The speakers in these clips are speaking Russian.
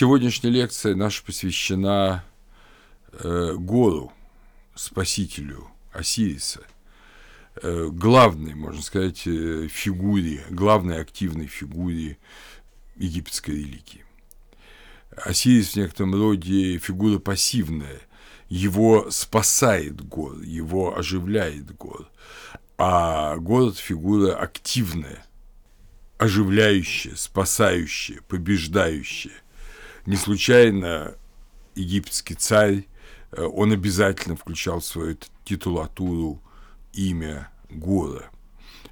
Сегодняшняя лекция наша посвящена э, Гору, спасителю Осириса, э, главной, можно сказать, э, фигуре, главной активной фигуре египетской религии. Осирис в некотором роде фигура пассивная, его спасает гор, его оживляет гор, а город фигура активная, оживляющая, спасающая, побеждающая. Не случайно египетский царь, э, он обязательно включал в свою титулатуру имя Гора,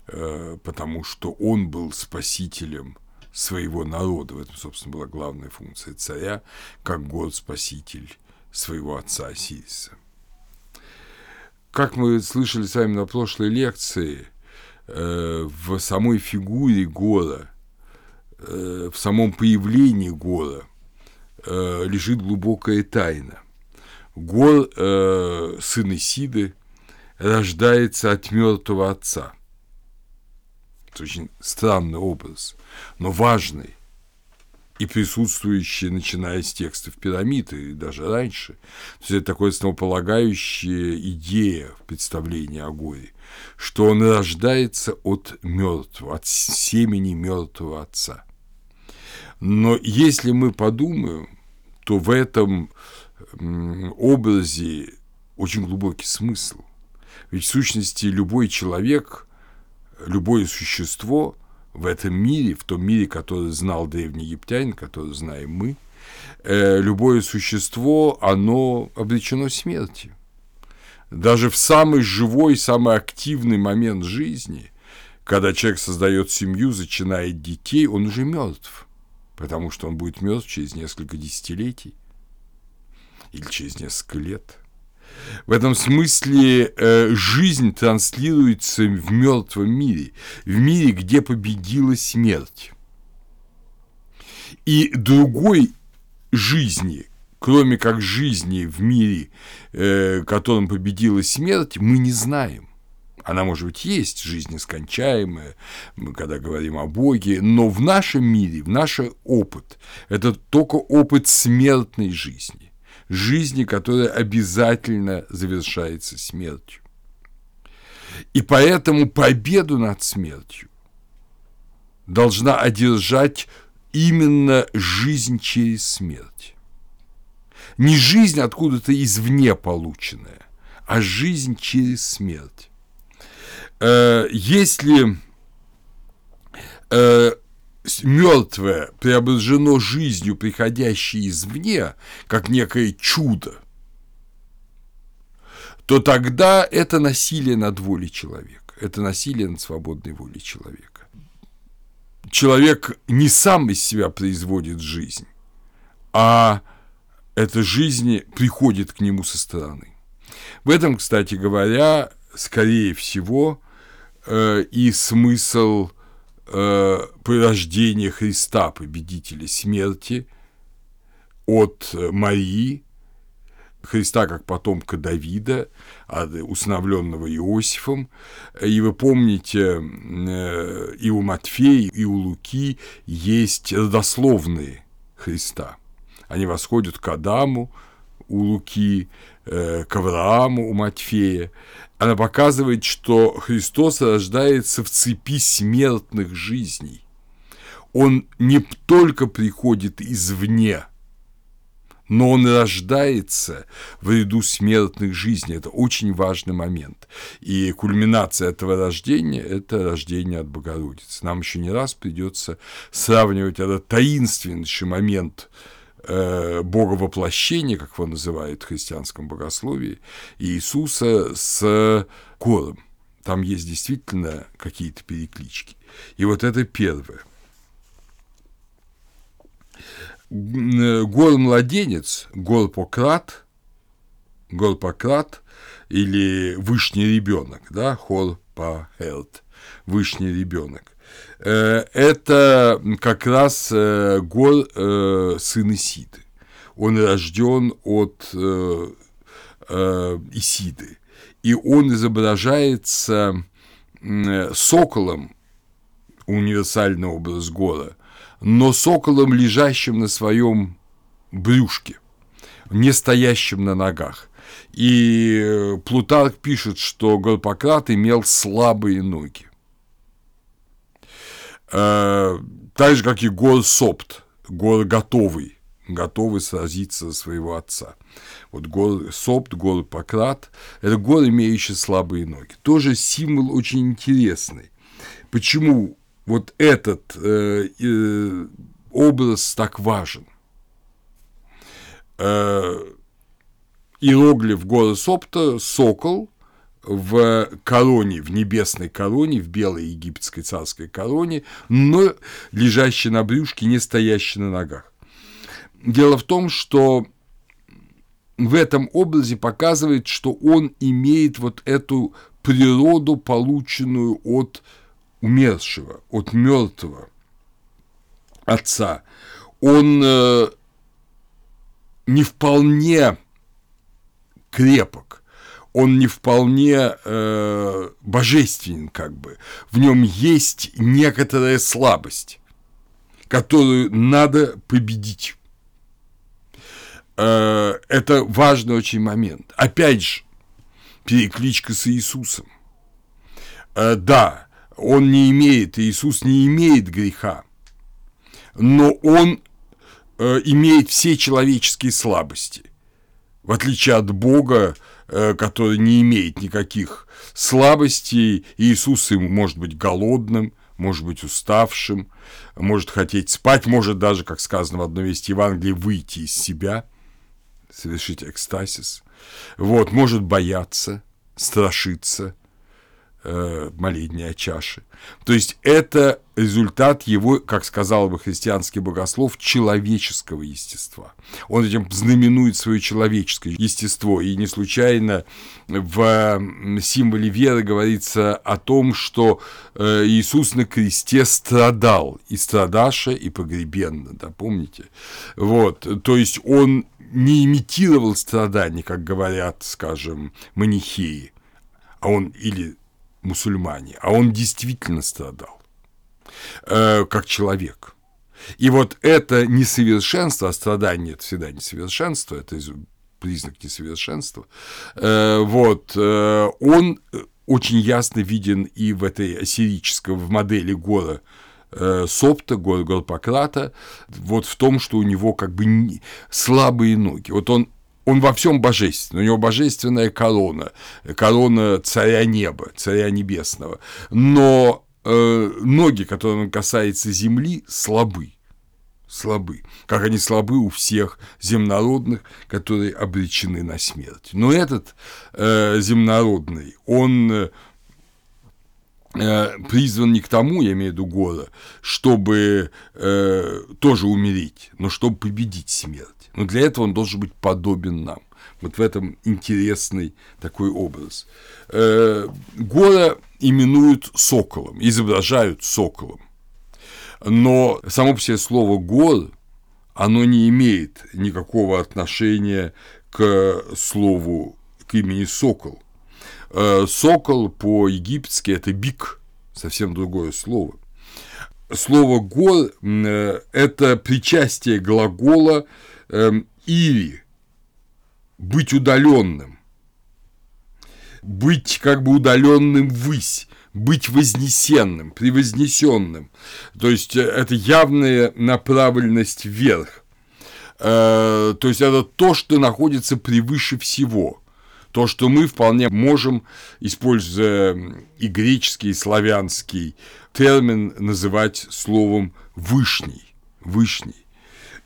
э, потому что он был спасителем своего народа. В этом, собственно, была главная функция царя, как год-спаситель своего отца Осириса. Как мы слышали с вами на прошлой лекции, э, в самой фигуре Гора, в самом появлении Гора э, лежит глубокая тайна. Гор, сын Исиды, рождается от мертвого отца. Это очень странный образ, но важный и присутствующие, начиная с текстов пирамид и даже раньше. То есть это такое основополагающая идея в представлении о горе, что он рождается от мертвого, от семени мертвого отца. Но если мы подумаем, то в этом образе очень глубокий смысл. Ведь в сущности любой человек, любое существо – в этом мире, в том мире, который знал древний египтянин, который знаем мы, э, любое существо, оно обречено смерти. Даже в самый живой, самый активный момент жизни, когда человек создает семью, зачинает детей, он уже мертв, потому что он будет мертв через несколько десятилетий или через несколько лет – в этом смысле э, жизнь транслируется в мертвом мире, в мире, где победила смерть. И другой жизни, кроме как жизни в мире, э, которым победила смерть, мы не знаем. Она, может быть, есть, жизнь нескончаемая, мы когда говорим о Боге, но в нашем мире, в наш опыт, это только опыт смертной жизни жизни, которая обязательно завершается смертью. И поэтому победу над смертью должна одержать именно жизнь через смерть. Не жизнь откуда-то извне полученная, а жизнь через смерть. Э, если э, мертвое преображено жизнью, приходящей извне, как некое чудо, то тогда это насилие над волей человека, это насилие над свободной волей человека. Человек не сам из себя производит жизнь, а эта жизнь приходит к нему со стороны. В этом, кстати говоря, скорее всего, э, и смысл э, порождения Христа, победителя смерти, от Марии, Христа как потомка Давида, усыновленного Иосифом. И вы помните, э, и у Матфея, и у Луки есть родословные Христа. Они восходят к Адаму у Луки, э, к Аврааму у Матфея она показывает, что Христос рождается в цепи смертных жизней. Он не только приходит извне, но он рождается в ряду смертных жизней. Это очень важный момент. И кульминация этого рождения – это рождение от Богородицы. Нам еще не раз придется сравнивать этот таинственнейший момент – э, как его называют в христианском богословии, Иисуса с кором. Там есть действительно какие-то переклички. И вот это первое. Гор-младенец, гор-пократ, гор-пократ или вышний ребенок, да, хор-па-хелт, вышний ребенок. Э, это как раз э, Гор, э, сын Исиды. Он рожден от Исиды. И он изображается соколом, универсальный образ Гора, но соколом, лежащим на своем брюшке, не стоящем на ногах. И Плутарх пишет, что Гарпократ имел слабые ноги. Э, так же, как и Гор Сопт, Гор готовый, готовый сразиться за своего отца. Вот гор Сопт, гор Пократ – это гор, имеющий слабые ноги. Тоже символ очень интересный. Почему вот этот э, э, образ так важен? Э, иероглиф гора Сопта – сокол – в короне, в небесной короне, в белой египетской царской короне, но лежащий на брюшке, не стоящий на ногах. Дело в том, что в этом образе показывает, что он имеет вот эту природу, полученную от умершего, от мертвого отца. Он э, не вполне крепок, он не вполне э, божественен, как бы. В нем есть некоторая слабость, которую надо победить. Э, это важный очень момент. Опять же, перекличка с Иисусом. Э, да, он не имеет, Иисус не имеет греха, но он э, имеет все человеческие слабости. В отличие от Бога, который не имеет никаких слабостей. Иисус ему может быть голодным, может быть уставшим, может хотеть спать, может даже, как сказано в одной вести Евангелии, выйти из себя, совершить экстасис. Вот, может бояться, страшиться – э, моления чаши. То есть это результат его, как сказал бы христианский богослов, человеческого естества. Он этим знаменует свое человеческое естество. И не случайно в символе веры говорится о том, что э, Иисус на кресте страдал, и страдаше, и погребенно, да, помните? Вот, то есть он не имитировал страданий, как говорят, скажем, манихеи, а он или мусульмане, а он действительно страдал э, как человек. И вот это несовершенство, а страдание это всегда несовершенство, это признак несовершенства, э, вот, э, он очень ясно виден и в этой ассирической, в модели гора э, Сопта, гор Горпократа, вот в том, что у него как бы слабые ноги. Вот он он во всем божественный, у него божественная корона, корона царя неба, царя небесного. Но э, ноги, которым он касается земли, слабы. Слабы, как они слабы у всех земнородных, которые обречены на смерть. Но этот э, земнородный, он э, призван не к тому, я имею в виду Гора, чтобы э, тоже умереть, но чтобы победить смерть. Но для этого он должен быть подобен нам. Вот в этом интересный такой образ. Э, Гора именуют соколом, изображают соколом. Но само по себе слово «гор» оно не имеет никакого отношения к слову, к имени сокол. Э, сокол по-египетски – это бик, совсем другое слово. Слово «гор» э, – это причастие глагола Эм, или быть удаленным, быть как бы удаленным ввысь, быть вознесенным, превознесенным. То есть э, это явная направленность вверх. Э, то есть это то, что находится превыше всего. То, что мы вполне можем, используя и греческий, и славянский термин, называть словом «вышний». «Вышний».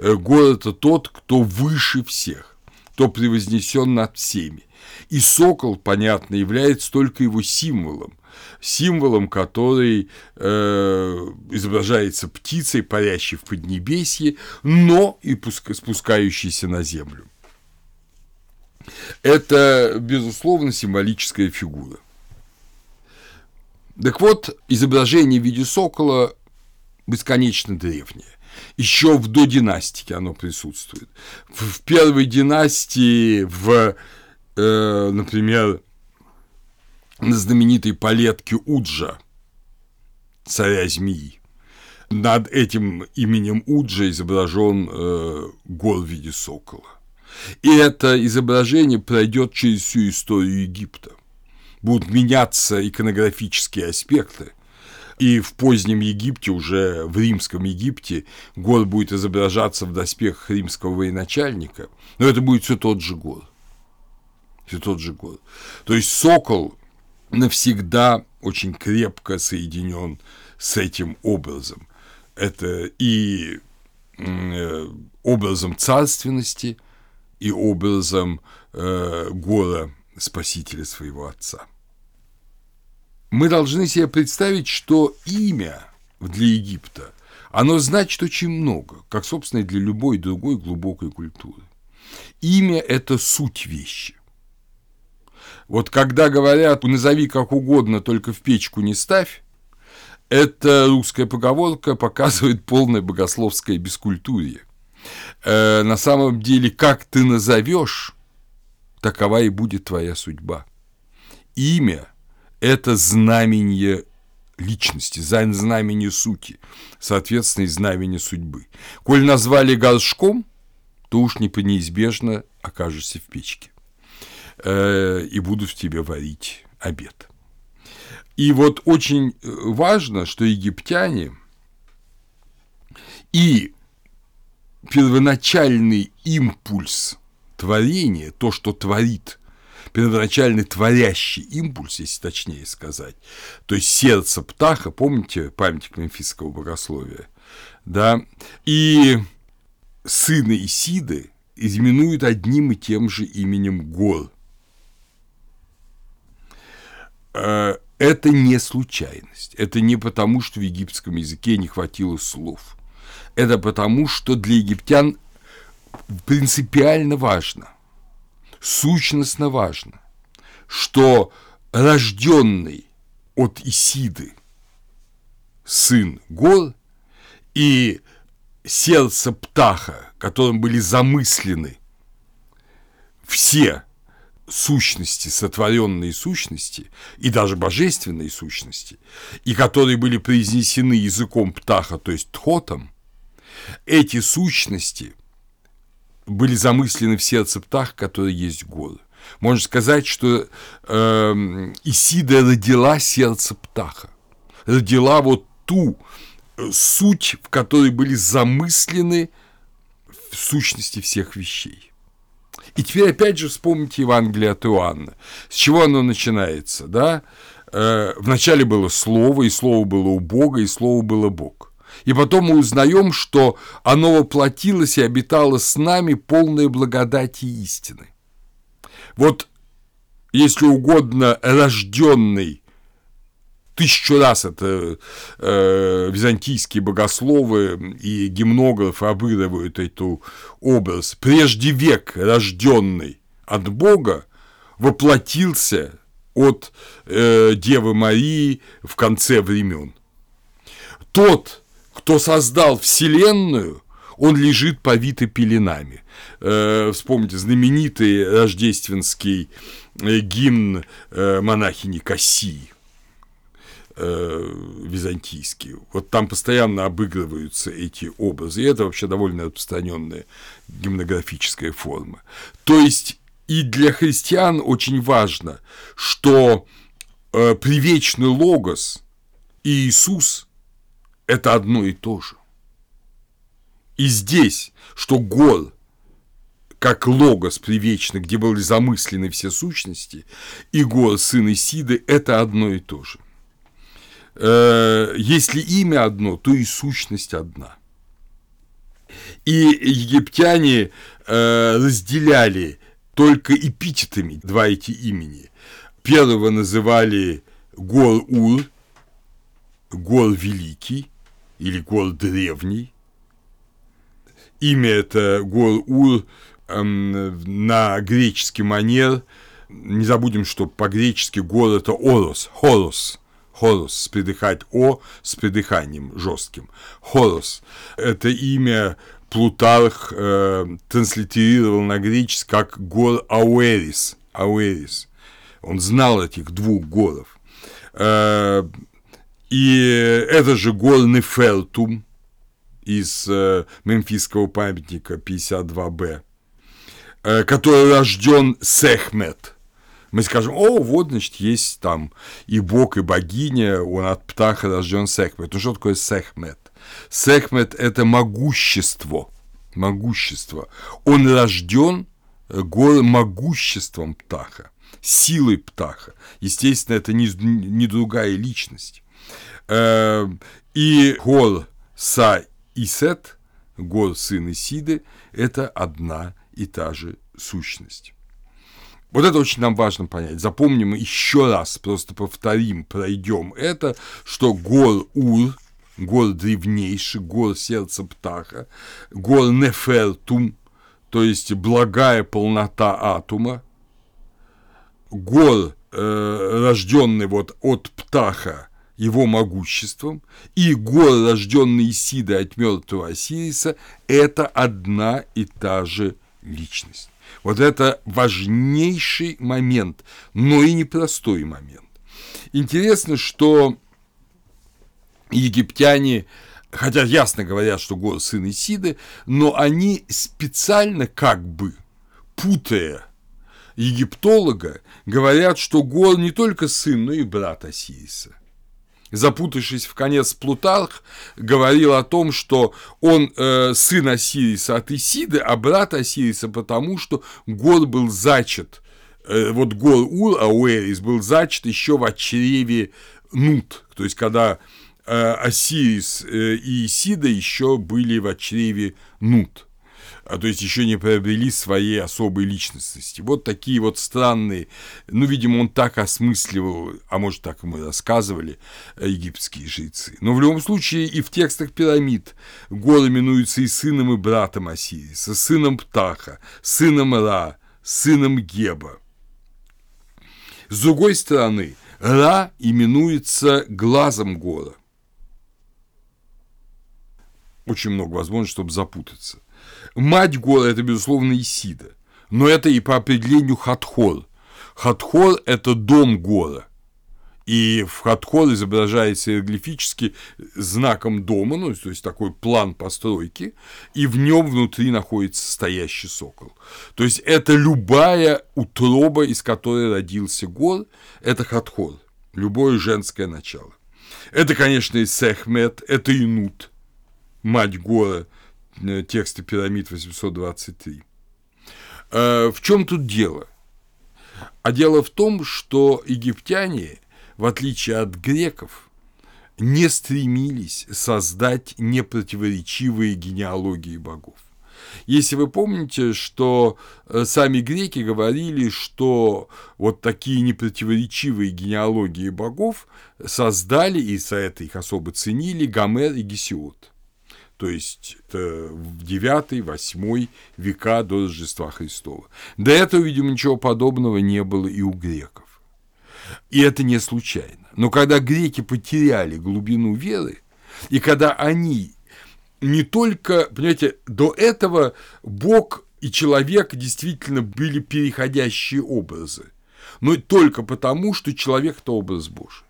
Э, город – это тот, кто выше всех, кто превознесен над всеми. И сокол, понятно, является только его символом, символом, который э, изображается птицей, парящей в Поднебесье, но и спускающейся на землю. Это, безусловно, символическая фигура. Так вот, изображение в виде сокола бесконечно древнее еще в додинастике оно присутствует. В первой династии, в, э, например, на знаменитой палетке Уджа, царя змеи, над этим именем Уджа изображен э, гол в виде сокола. И это изображение пройдет через всю историю Египта. Будут меняться иконографические аспекты. И в позднем Египте, уже в римском Египте, гор будет изображаться в доспехах римского военачальника, но это будет все тот же гор. Все тот же гор. То есть сокол навсегда очень крепко соединен с этим образом. Это и э, образом царственности, и образом э, гора спасителя своего отца. Мы должны себе представить, что имя для Египта, оно значит очень много, как, собственно, и для любой другой глубокой культуры. Имя – это суть вещи. Вот когда говорят «назови как угодно, только в печку не ставь», эта русская поговорка показывает полное богословское бескультурье. Э, на самом деле, как ты назовешь, такова и будет твоя судьба. Имя – это знамение личности, знамение сути, соответственно, и знамение судьбы. Коль назвали горшком, то уж не по неизбежно окажешься в печке. Э, и будут в тебе варить обед. И вот очень э, важно, что египтяне и первоначальный импульс творения, то, что творит, первоначальный творящий импульс, если точнее сказать, то есть сердце птаха, помните памятник мемфисского богословия, да, и сына Исиды именуют одним и тем же именем Гор – Э, это не случайность. Это не потому, что в египетском языке не хватило слов. Это потому, что для египтян принципиально важно, сущностно важно, что рожденный от Исиды сын Гор и сердце Птаха, которым были замыслены все сущности, сотворенные сущности, и даже божественные сущности, и которые были произнесены языком птаха, то есть тхотом, эти сущности были замыслены в сердце птаха, который есть горы. Можно сказать, что э, Исида родила сердце птаха, родила вот ту э, суть, в которой были замыслены в сущности всех вещей. И теперь опять же вспомните Евангелие от Иоанна. С чего оно начинается, да? Э, вначале было Слово, и Слово было у Бога, и Слово было Бог. И потом мы узнаем, что оно воплотилось и обитало с нами полное благодати истины. Вот, если угодно, рожденный тысячу раз это э, византийские богословы и гимнографы обыгрывают эту образ. Прежде век рожденный от Бога воплотился от э, Девы Марии в конце времен. Тот, кто создал Вселенную, он лежит повитый пеленами. Э, вспомните знаменитый рождественский э, гимн э, монахини Кассии э, византийские. Вот там постоянно обыгрываются эти образы, и это вообще довольно распространенная гимнографическая форма. То есть и для христиан очень важно, что э, привечный логос и Иисус – это одно и то же. И здесь, что гор как логос привечный, где были замыслены все сущности, и гор сын Исиды – это одно и то же. Э, если имя одно, то и сущность одна. И египтяне э, разделяли только эпитетами два эти имени. Первого называли Гор-Ур, Гор Великий или Гор Древний. Имя это Гор-Ур эм, на греческий манер. Не забудем, что по-гречески гор это Орос, Хорос – Хорос, придыхать О с придыханием жестким. Хорос – это имя Плутарх э, транслитерировал на греческий как гор Ауэрис. Ауэрис. Он знал этих двух горов. Э, И это же гор Нефертум из э, мемфисского памятника 52Б, э, который рожден Сехмет. Мы скажем, о, вот, значит, есть там и бог, и богиня, он от птаха рожден Сехмет. Ну, что такое Сехмет? Сехмет – это могущество, могущество. Он рожден гор могуществом птаха, силой птаха. Естественно, это не, не другая личность. Э, и гор Са Исет, гор сын Исиды, это одна и та же сущность. Вот это очень нам важно понять. Запомним еще раз, просто повторим, пройдем это, что гор Ур, гор древнейший, гор сердца птаха, гор Нефертум, то есть благая полнота атома, гор, э, рожденный вот от птаха его могуществом, и гор, рожденный Исида от мертвого Осириса, это одна и та же личность. Вот это важнейший момент, но и непростой момент. Интересно, что египтяне хотя ясно говорят, что Гор сын Исиды, но они специально как бы, путая египтолога, говорят, что Гор не только сын, но и брат Осириса. Запутавшись в конец Плутарх, говорил о том, что он э, сын Осириса от Исиды, а брат Осириса потому, что Гор был зачат, э, вот Гор Ур, Ауэрис, был зачат еще в чреве Нут, то есть когда Э, Осирис э, и Исида еще были в чреве Нут, а то есть еще не приобрели своей особой личностности. Вот такие вот странные, ну, видимо, он так осмысливал, а может, так ему рассказывали э, египетские жрецы. Но в любом случае и в текстах пирамид горы именуются и сыном, и братом Осириса, сыном Птаха, сыном Ра, сыном Геба. С другой стороны, Ра именуется глазом гора очень много возможностей, чтобы запутаться. Мать Гора – это, безусловно, Исида, но это и по определению Хатхор. Хатхор – это дом Гора. И в Хатхор изображается иероглифически знаком дома, ну, то есть такой план постройки, и в нем внутри находится стоящий сокол. То есть это любая утроба, из которой родился Гор, это Хатхор, любое женское начало. Это, конечно, и Сехмет, это и Нут, мать Гора, э, тексты пирамид 823. Э, в чем тут дело? А дело в том, что египтяне, в отличие от греков, не стремились создать непротиворечивые генеалогии богов. Если вы помните, что э, сами греки говорили, что вот такие непротиворечивые генеалогии богов создали, и за это их особо ценили, Гомер и Гесиод то есть в 9-8 века до Рождества Христова. До этого, видимо, ничего подобного не было и у греков. И это не случайно. Но когда греки потеряли глубину веры, и когда они не только, понимаете, до этого Бог и человек действительно были переходящие образы, но только потому, что человек – это образ Божий.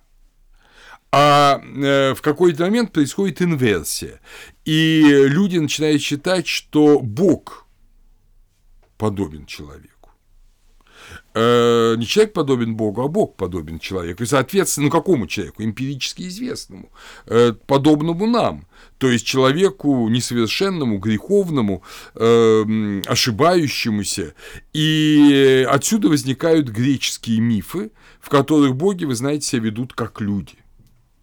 А э, в какой-то момент происходит инверсия, и люди начинают считать, что Бог подобен человеку. Э, не человек подобен Богу, а Бог подобен человеку. И, соответственно, ну какому человеку? Эмпирически известному, э, подобному нам. То есть человеку несовершенному, греховному, ошибающемуся. И отсюда возникают греческие мифы, в которых боги, вы знаете, себя ведут как люди –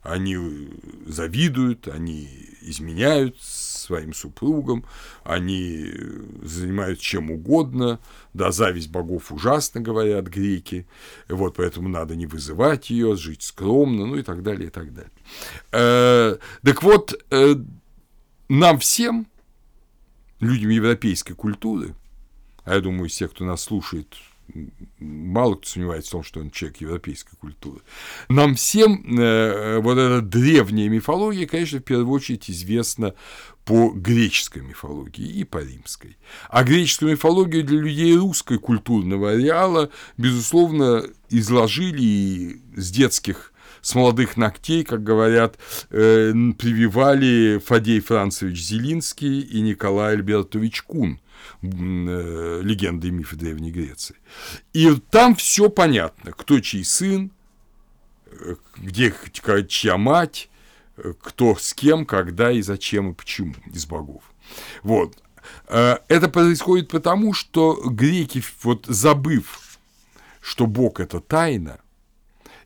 они завидуют, они изменяют своим супругам, они занимаются чем угодно, да, зависть богов ужасно, говорят греки, вот поэтому надо не вызывать ее, жить скромно, ну и так далее, и так далее. Э, так вот, э, нам всем, людям европейской культуры, а я думаю, из тех, кто нас слушает, мало кто сомневается в том, что он человек европейской культуры. Нам всем э, вот эта древняя мифология, конечно, в первую очередь известна по греческой мифологии и по римской. А греческую мифологию для людей русской культурного ареала, безусловно, изложили и с детских с молодых ногтей, как говорят, э, прививали Фадей Францевич Зелинский и Николай Альбертович Кун легенды и мифы Древней Греции. И там все понятно, кто чей сын, э, где чья мать, э, кто с кем, когда и зачем и почему из богов. Вот. Э, это происходит потому, что греки, вот забыв, что Бог – это тайна,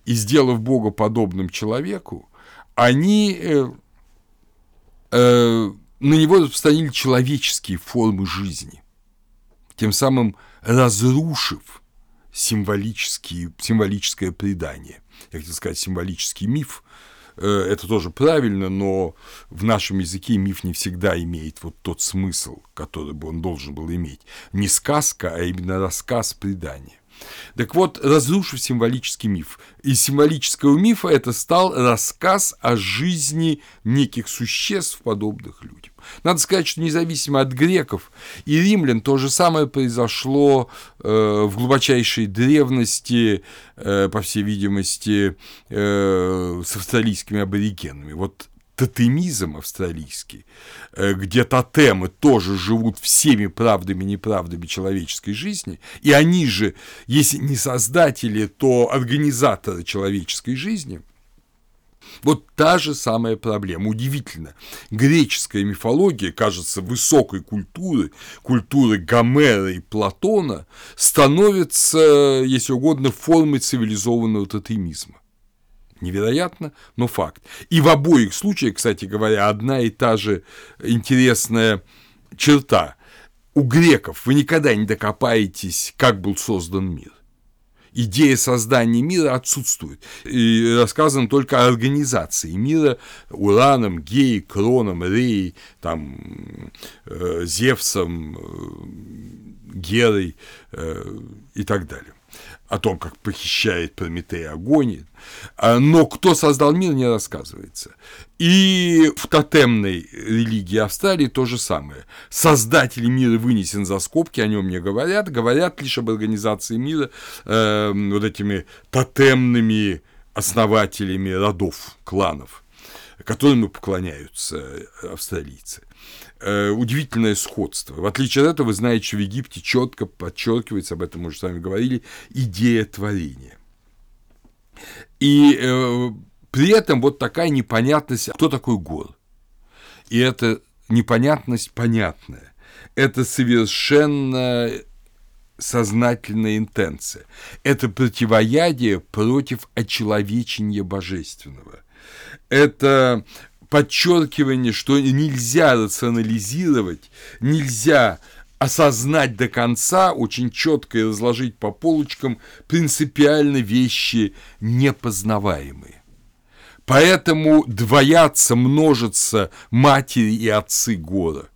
и сделав Бога подобным человеку, они э, э, на него распространили человеческие формы жизни, тем самым разрушив символические, символическое предание. Я хотел сказать символический миф, Э, это тоже правильно, но в нашем языке миф не всегда имеет вот тот смысл, который бы он должен был иметь. Не сказка, а именно рассказ предания. Так вот, разрушив символический миф. Из символического мифа это стал рассказ о жизни неких существ, подобных людям. Надо сказать, что независимо от греков и римлян, то же самое произошло э, в глубочайшей древности, э, по всей видимости, э, с австралийскими аборигенами. Вот тотемизм австралийский, э, где тотемы тоже живут всеми правдами и неправдами человеческой жизни, и они же, если не создатели, то организаторы человеческой жизни – вот та же самая проблема. Удивительно. Греческая мифология, кажется, высокой культуры, культуры Гомера и Платона, становится, если угодно, формой цивилизованного тотемизма. Невероятно, но факт. И в обоих случаях, кстати говоря, одна и та же интересная черта. У греков вы никогда не докопаетесь, как был создан мир идея создания мира отсутствует. И рассказано только о организации мира Ураном, Геей, Кроном, Реей, там, э, Зевсом, э, Герой э, и так далее о том, как похищает Прометей огонь. А, но кто создал мир, не рассказывается. И в тотемной религии Австралии то же самое. Создатель мира вынесен за скобки, о нем не говорят, говорят лишь об организации мира э, вот этими тотемными основателями родов, кланов, которым поклоняются австралийцы. Э, удивительное сходство. В отличие от этого, вы знаете, что в Египте четко подчеркивается, об этом мы уже с вами говорили, идея творения. И э, при этом вот такая непонятность, кто такой Гор. И эта непонятность понятная. Это совершенно сознательная интенция. Это противоядие против очеловечения божественного. Это подчеркивание, что нельзя рационализировать, нельзя осознать до конца, очень четко и разложить по полочкам принципиально вещи непознаваемые. Поэтому двоятся, множатся матери и отцы гора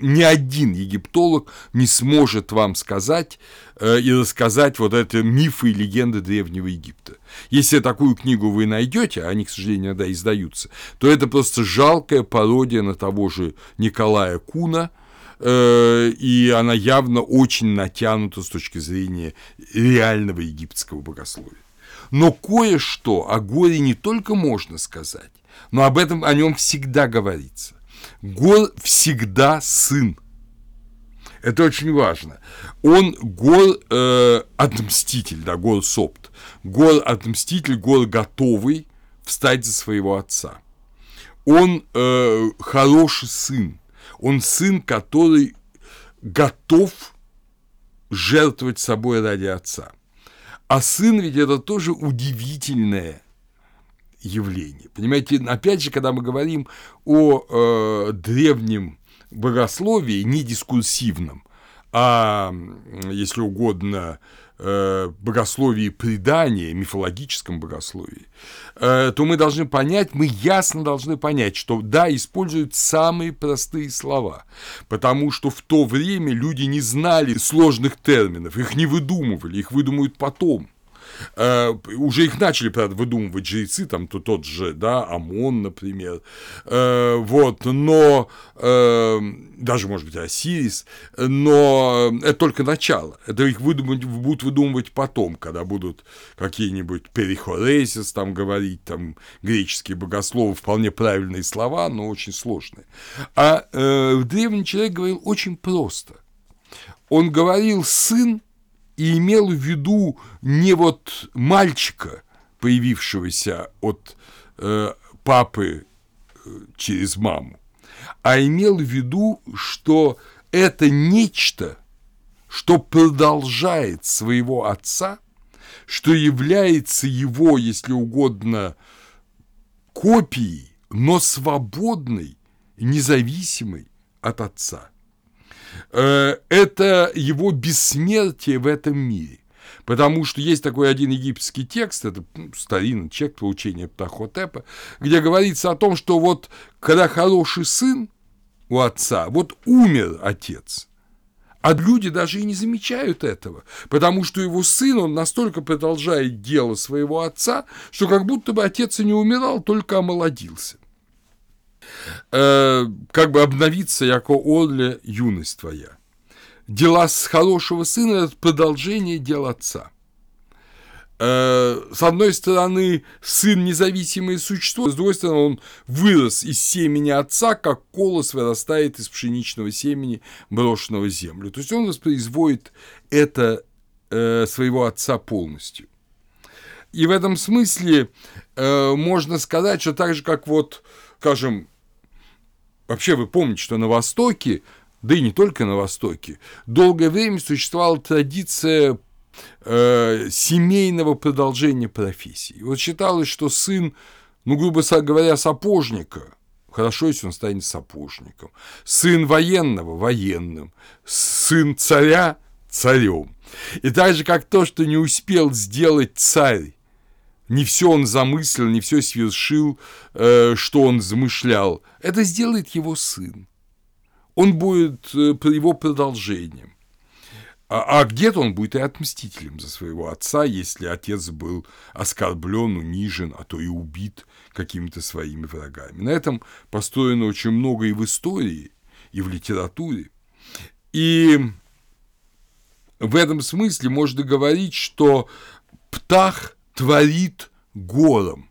ни один египтолог не сможет вам сказать э, и рассказать вот это мифы и легенды Древнего Египта. Если такую книгу вы найдете, а они, к сожалению, иногда издаются, то это просто жалкая пародия на того же Николая Куна, э, и она явно очень натянута с точки зрения реального египетского богословия. Но кое-что о горе не только можно сказать, но об этом о нем всегда говорится. Гор всегда сын. Это очень важно. Он гор э, отмститель, да, гор сопт. Гор отмститель, гор готовый встать за своего отца. Он э, хороший сын. Он сын, который готов жертвовать собой ради отца. А сын ведь это тоже удивительное явление. Понимаете, опять же, когда мы говорим о э, древнем богословии, не дискурсивном, а, если угодно, э, богословии предания, мифологическом богословии, э, то мы должны понять, мы ясно должны понять, что да, используют самые простые слова, потому что в то время люди не знали сложных терминов, их не выдумывали, их выдумают потом – Э, уже их начали, правда, выдумывать жрецы, там то тот же, да, ОМОН, например, э, вот, но э, даже, может быть, Осирис, но это только начало. Это их выдумать, будут выдумывать потом, когда будут какие-нибудь перихорезис там говорить, там греческие богословы, вполне правильные слова, но очень сложные. А э, древний человек говорил очень просто. Он говорил «сын», и имел в виду не вот мальчика, появившегося от э, папы э, через маму, а имел в виду, что это нечто, что продолжает своего отца, что является его, если угодно, копией, но свободной, независимой от отца. Э, это его бессмертие в этом мире. Потому что есть такой один египетский текст, это ну, старинный текст получения Птахотепа, где говорится о том, что вот когда хороший сын у отца, вот умер отец, а люди даже и не замечают этого, потому что его сын, он настолько продолжает дело своего отца, что как будто бы отец и не умирал, только омолодился. Э, как бы обновиться, яко Орле, юность твоя. Дела с хорошего сына – это продолжение дел отца. Э, с одной стороны, сын – независимое существо, с другой стороны, он вырос из семени отца, как колос вырастает из пшеничного семени, брошенного в землю. То есть он воспроизводит это э, своего отца полностью. И в этом смысле э, можно сказать, что так же, как вот, скажем, Вообще вы помните, что на Востоке, да и не только на Востоке, долгое время существовала традиция э, семейного продолжения профессии. Вот считалось, что сын, ну, грубо говоря, сапожника, хорошо, если он станет сапожником, сын военного – военным, сын царя – царем. И так же, как то, что не успел сделать царь не все он замыслил, не все свершил, э, что он замышлял. Это сделает его сын. Он будет э, его продолжением. А, а где-то он будет и отмстителем за своего отца, если отец был оскорблен, унижен, а то и убит какими-то своими врагами. На этом построено очень много и в истории, и в литературе. И в этом смысле можно говорить, что Птах творит гором.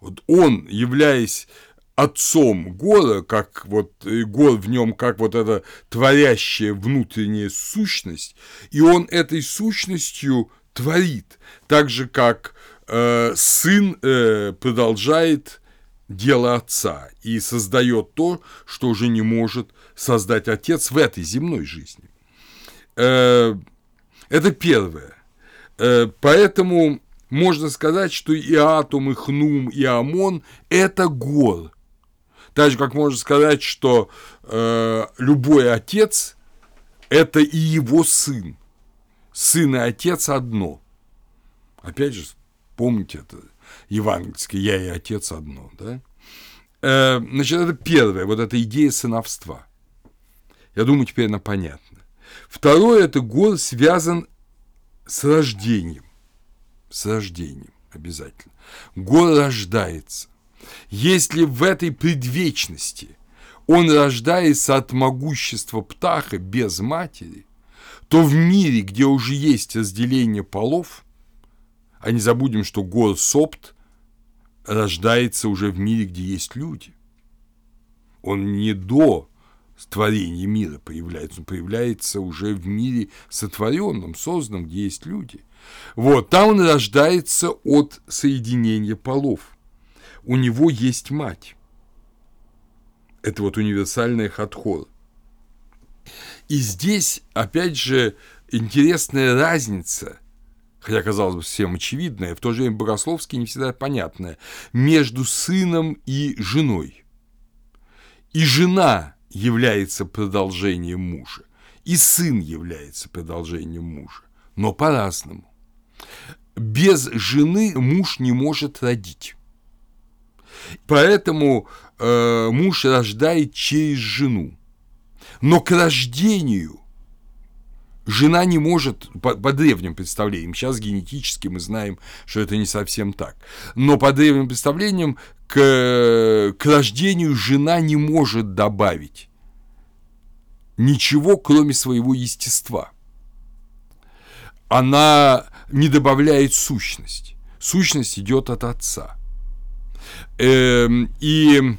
Вот он, являясь отцом гора, как вот гор в нем, как вот эта творящая внутренняя сущность, и он этой сущностью творит, так же как э, сын э, продолжает дело отца и создает то, что уже не может создать отец в этой земной жизни. Э, это первое. Э, поэтому можно сказать, что и Атум, и Хнум, и Амон – это гор. Так же, как можно сказать, что э, любой отец – это и его сын. Сын и отец одно. Опять же, помните это евангельское «я и отец одно». Да? Э, значит, это первое, вот эта идея сыновства. Я думаю, теперь она понятна. Второе – это гор связан с рождением с рождением обязательно. Гор рождается. Если в этой предвечности он рождается от могущества птаха без матери, то в мире, где уже есть разделение полов, а не забудем, что гор Сопт рождается уже в мире, где есть люди. Он не до творения мира появляется, он появляется уже в мире сотворенном, созданном, где есть люди. Вот, там он рождается от соединения полов. У него есть мать. Это вот универсальная хатхор. И здесь, опять же, интересная разница, хотя, казалось бы, всем очевидная, в то же время богословски не всегда понятная, между сыном и женой. И жена является продолжением мужа, и сын является продолжением мужа, но по-разному без жены муж не может родить. Поэтому э, муж рождает через жену. Но к рождению Жена не может, по, по древним представлениям, сейчас генетически мы знаем, что это не совсем так, но по древним представлениям к, к рождению жена не может добавить ничего, кроме своего естества. Она не добавляет сущность. Сущность идет от отца. Эм, и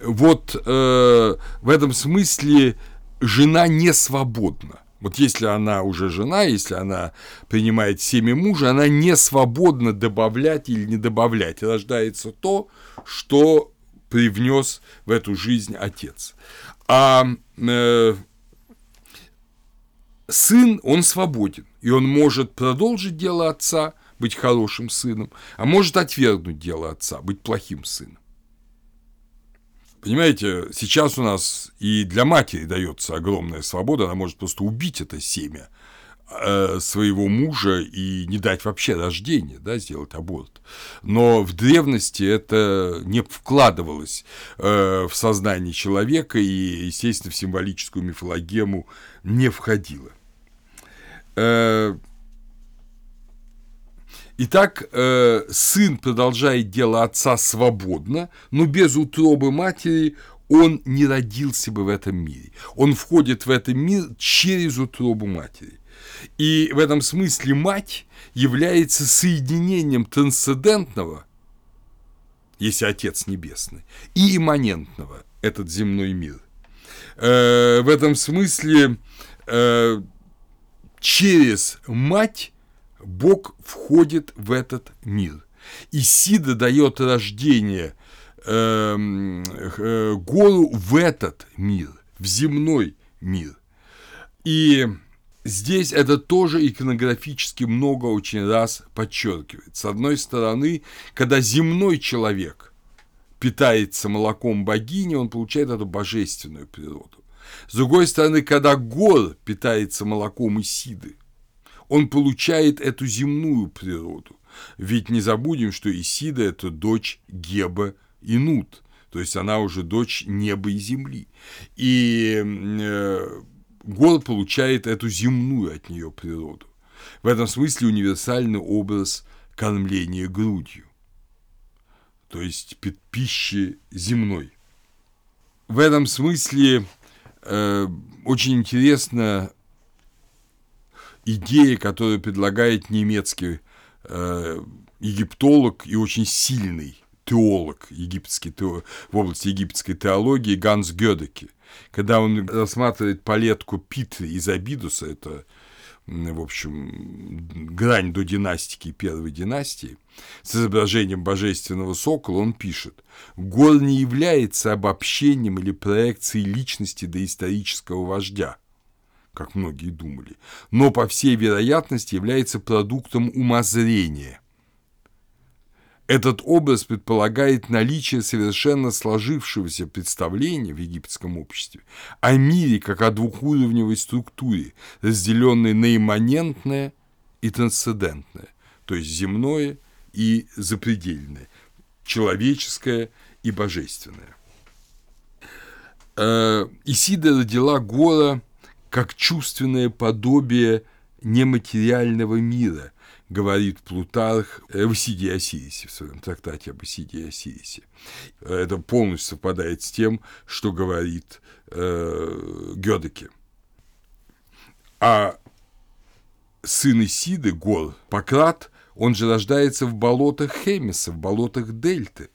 вот э, в этом смысле жена не свободна. Вот если она уже жена, если она принимает семя мужа, она не свободна добавлять или не добавлять. Рождается то, что привнес в эту жизнь отец. А э, сын, он свободен, и он может продолжить дело отца, быть хорошим сыном, а может отвергнуть дело отца, быть плохим сыном. Понимаете, сейчас у нас и для матери дается огромная свобода, она может просто убить это семя э, своего мужа и не дать вообще рождения, да, сделать аборт. Но в древности это не вкладывалось э, в сознание человека и, естественно, в символическую мифологему не входило. Э, Итак, э, сын продолжает дело отца свободно, но без утробы матери он не родился бы в этом мире. Он входит в этот мир через утробу матери. И в этом смысле мать является соединением трансцендентного, если Отец Небесный, и имманентного, этот земной мир. Э, в этом смысле э, через мать Бог входит в этот мир. Исида дает рождение э, э, гору в этот мир, в земной мир. И здесь это тоже иконографически много очень раз подчеркивает. С одной стороны, когда земной человек питается молоком богини, он получает эту божественную природу. С другой стороны, когда гор питается молоком Исиды, он получает эту земную природу. Ведь не забудем, что Исида – это дочь Геба и Нут, то есть она уже дочь неба и земли. И э, Гор получает эту земную от нее природу. В этом смысле универсальный образ кормления грудью, то есть пищи земной. В этом смысле э, очень интересно идея, которую предлагает немецкий э, египтолог и очень сильный теолог египетский, в области египетской теологии Ганс Гёдеке, когда он рассматривает палетку Питри из Абидуса, это в общем, грань до династики первой династии, с изображением божественного сокола, он пишет, «Гор не является обобщением или проекцией личности доисторического вождя, как многие думали, но, по всей вероятности, является продуктом умозрения. Этот образ предполагает наличие совершенно сложившегося представления в египетском обществе о мире как о двухуровневой структуре, разделенной на имманентное и трансцендентное, то есть земное и запредельное, человеческое и божественное. Э, Исида родила Гора – как чувственное подобие нематериального мира, говорит Плутарх в Исиде Осирисе, в своем трактате об Исиде Осирисе. Это полностью совпадает с тем, что говорит э, Гёдеке. А сын Исиды, Гор, Пократ, он же рождается в болотах Хемиса, в болотах Дельты.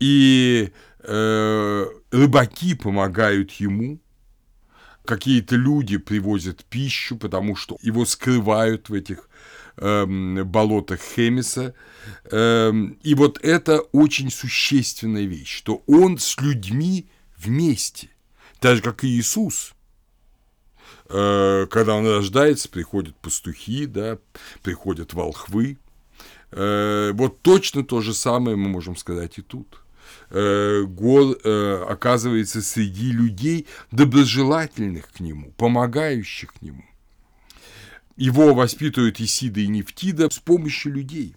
И э, рыбаки помогают ему, какие-то люди привозят пищу, потому что его скрывают в этих эм, болотах Хемиса. Эм, и вот это очень существенная вещь, что он с людьми вместе, так же, как и Иисус. Э, когда он рождается, приходят пастухи, да, приходят волхвы. Э, вот точно то же самое мы можем сказать и тут. Э, Гор э, оказывается среди людей, доброжелательных к нему, помогающих нему. Его воспитывают Исида и Нефтида с помощью людей.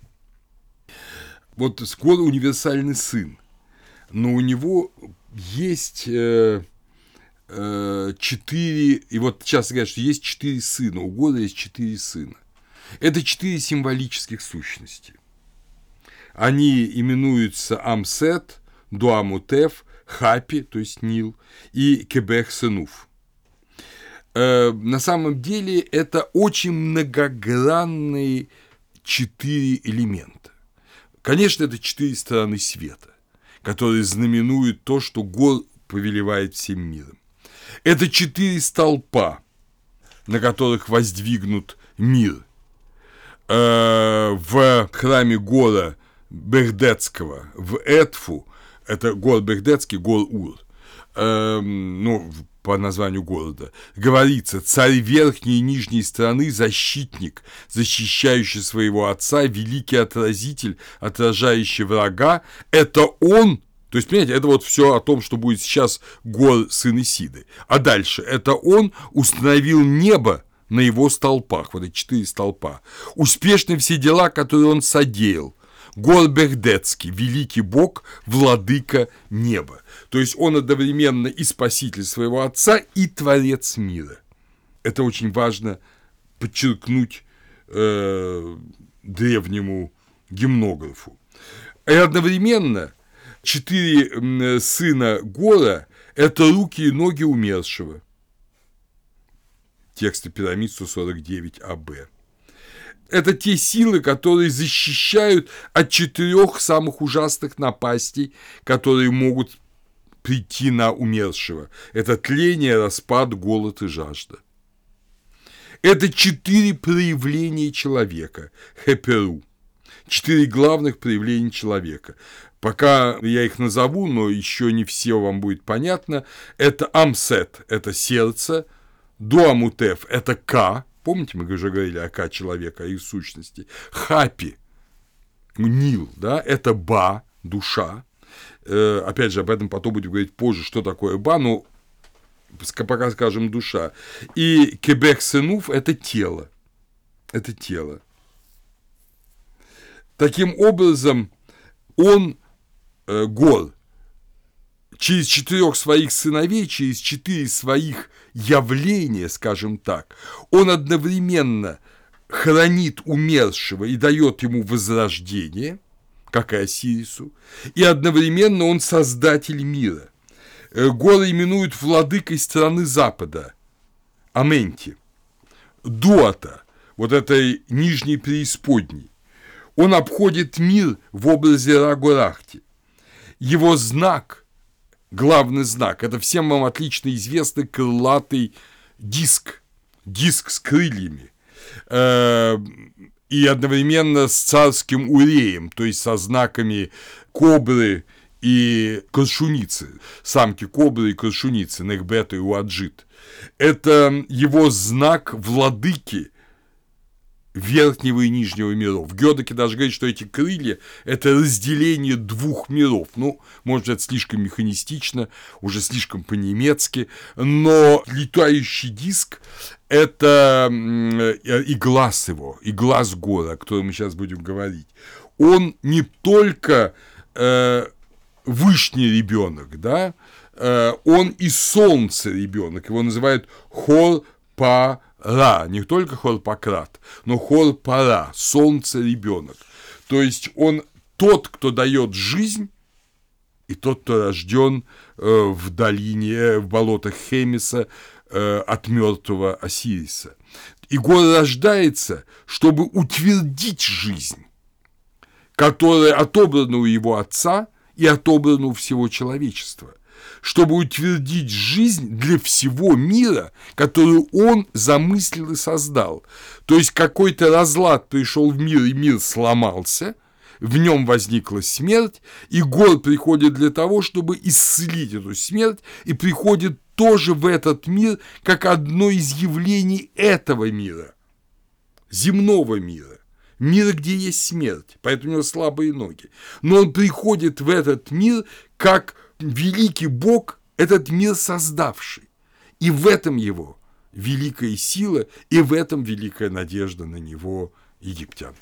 Вот Гор универсальный сын, но у него есть э, э, четыре, и вот часто говорят, что есть четыре сына, у Гора есть четыре сына. Это четыре символических сущности. Они именуются Амсет, Дуамутеф, Хапи, то есть Нил, и Кебех Сенуф. Э, на самом деле это очень многогранные четыре элемента. Конечно, это четыре стороны света, которые знаменуют то, что Гор повелевает всем миром. Это четыре столпа, на которых воздвигнут мир. Э, в храме Гора Бехдецкого в Этфу, это город Бехдецкий, гор Ур, э, ну, по названию города, говорится, царь верхней и нижней страны, защитник, защищающий своего отца, великий отразитель, отражающий врага, это он, то есть, понимаете, это вот все о том, что будет сейчас гор сын Исиды. А дальше, это он установил небо на его столпах, вот эти четыре столпа. Успешны все дела, которые он содеял. Горбехдецкий, великий бог, владыка неба. То есть он одновременно и спаситель своего отца, и творец мира. Это очень важно подчеркнуть э, древнему гимнографу. И одновременно четыре сына Гора – это руки и ноги умершего. Тексты пирамид 149 АБ. Это те силы, которые защищают от четырех самых ужасных напастей, которые могут прийти на умершего. Это тление, распад, голод и жажда. Это четыре проявления человека, хеперу. Четыре главных проявления человека. Пока я их назову, но еще не все вам будет понятно. Это амсет, это сердце, дуамутеф, это ка, Помните, мы уже говорили о К человека, о их сущности. Хапи, Нил, да, это Ба, душа. Э, опять же, об этом потом будем говорить позже, что такое Ба, но пока скажем душа. И Кебек Сенуф – это тело. Это тело. Таким образом, он, э, Гор, через четырех своих сыновей, через четыре своих явления, скажем так, он одновременно хранит умершего и дает ему возрождение, как и Осирису, и одновременно он создатель мира. Э, Горы именуют владыкой страны Запада, Аменти, Дуата, вот этой нижней преисподней. Он обходит мир в образе Рагурахти. Его знак – главный знак. Это всем вам отлично известный крылатый диск, диск с крыльями. Э, и одновременно с царским уреем, то есть со знаками кобры и крашуницы, самки кобры и крашуницы, Нехбета и Уаджит. Это его знак владыки верхнего и нижнего миров. Гёдеке даже говорит, что эти крылья – это разделение двух миров. Ну, может, это слишком механистично, уже слишком по-немецки, но летающий диск – это и глаз его, и глаз гора, о котором мы сейчас будем говорить. Он не только э, вышний ребенок, да, э, он и солнце ребенок, его называют хор па Ра, не только Хорпократ, но Хорпара, солнце ребенок. То есть он тот, кто дает жизнь, и тот, кто рожден э, в долине, в болотах Хемиса э, от мертвого Осириса. Игор рождается, чтобы утвердить жизнь, которая отобрана у его отца и отобрана у всего человечества чтобы утвердить жизнь для всего мира, которую он замыслил и создал. То есть какой-то разлад пришел в мир, и мир сломался, в нем возникла смерть, и Гор приходит для того, чтобы исцелить эту смерть, и приходит тоже в этот мир, как одно из явлений этого мира, земного мира мира, где есть смерть, поэтому у него слабые ноги. Но он приходит в этот мир как великий Бог, этот мир создавший. И в этом его великая сила, и в этом великая надежда на него египтян.